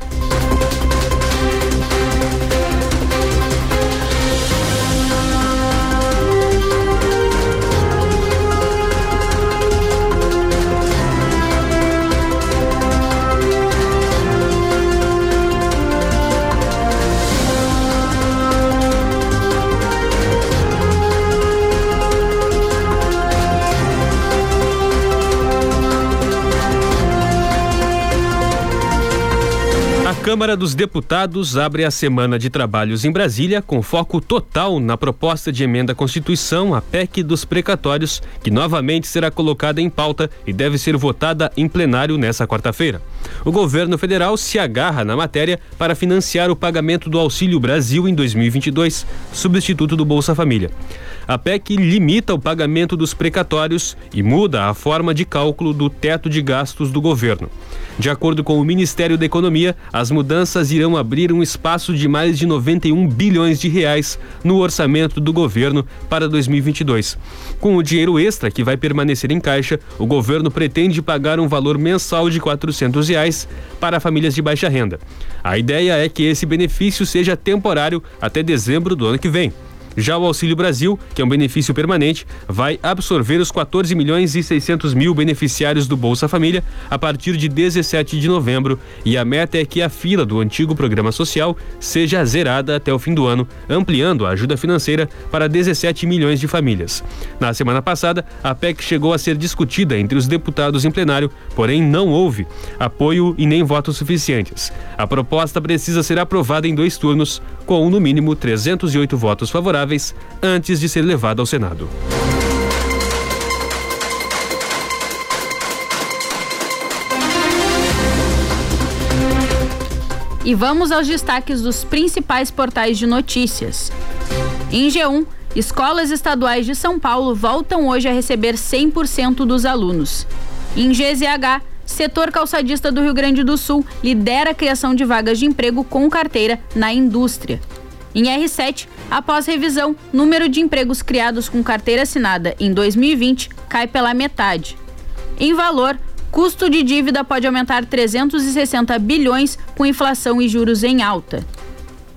Câmara dos Deputados abre a semana de trabalhos em Brasília com foco total na proposta de emenda à Constituição, a PEC dos precatórios, que novamente será colocada em pauta e deve ser votada em plenário nesta quarta-feira. O governo federal se agarra na matéria para financiar o pagamento do Auxílio Brasil em 2022, substituto do Bolsa Família. A PEC limita o pagamento dos precatórios e muda a forma de cálculo do teto de gastos do governo. De acordo com o Ministério da Economia, as mudanças irão abrir um espaço de mais de 91 bilhões de reais no orçamento do governo para 2022. Com o dinheiro extra que vai permanecer em caixa, o governo pretende pagar um valor mensal de 400 reais para famílias de baixa renda. A ideia é que esse benefício seja temporário até dezembro do ano que vem. Já o Auxílio Brasil, que é um benefício permanente, vai absorver os 14 milhões e 600 mil beneficiários do Bolsa Família a partir de 17 de novembro e a meta é que a fila do antigo programa social seja zerada até o fim do ano, ampliando a ajuda financeira para 17 milhões de famílias. Na semana passada, a PEC chegou a ser discutida entre os deputados em plenário, porém não houve apoio e nem votos suficientes. A proposta precisa ser aprovada em dois turnos, com no mínimo 308 votos favoráveis antes de ser levada ao Senado. E vamos aos destaques dos principais portais de notícias. Em G1, escolas estaduais de São Paulo voltam hoje a receber 100% dos alunos. Em GZH, setor calçadista do Rio Grande do Sul lidera a criação de vagas de emprego com carteira na indústria. Em R7, após revisão, número de empregos criados com carteira assinada em 2020 cai pela metade. Em valor, custo de dívida pode aumentar 360 bilhões com inflação e juros em alta.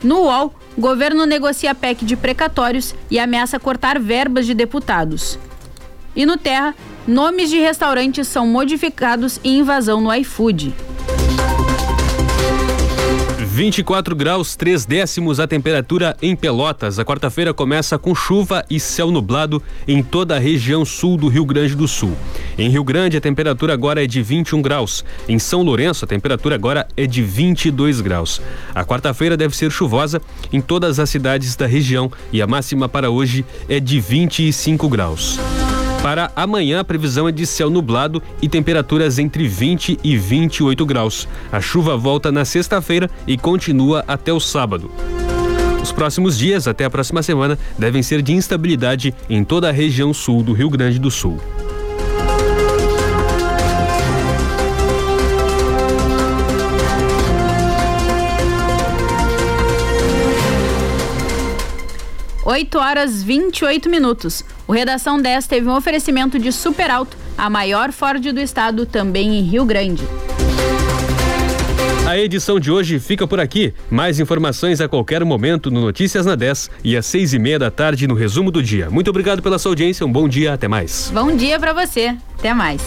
No UOL, governo negocia PEC de precatórios e ameaça cortar verbas de deputados. E no Terra, nomes de restaurantes são modificados em invasão no iFood. 24 graus, 3 décimos a temperatura em Pelotas. A quarta-feira começa com chuva e céu nublado em toda a região sul do Rio Grande do Sul. Em Rio Grande, a temperatura agora é de 21 graus. Em São Lourenço, a temperatura agora é de 22 graus. A quarta-feira deve ser chuvosa em todas as cidades da região e a máxima para hoje é de 25 graus. Para amanhã, a previsão é de céu nublado e temperaturas entre 20 e 28 graus. A chuva volta na sexta-feira e continua até o sábado. Os próximos dias, até a próxima semana, devem ser de instabilidade em toda a região sul do Rio Grande do Sul. Oito horas 28 minutos. O Redação 10 teve um oferecimento de Super Alto, a maior Ford do estado, também em Rio Grande. A edição de hoje fica por aqui. Mais informações a qualquer momento no Notícias na 10 e às seis e meia da tarde no resumo do dia. Muito obrigado pela sua audiência, um bom dia, até mais. Bom dia para você, até mais.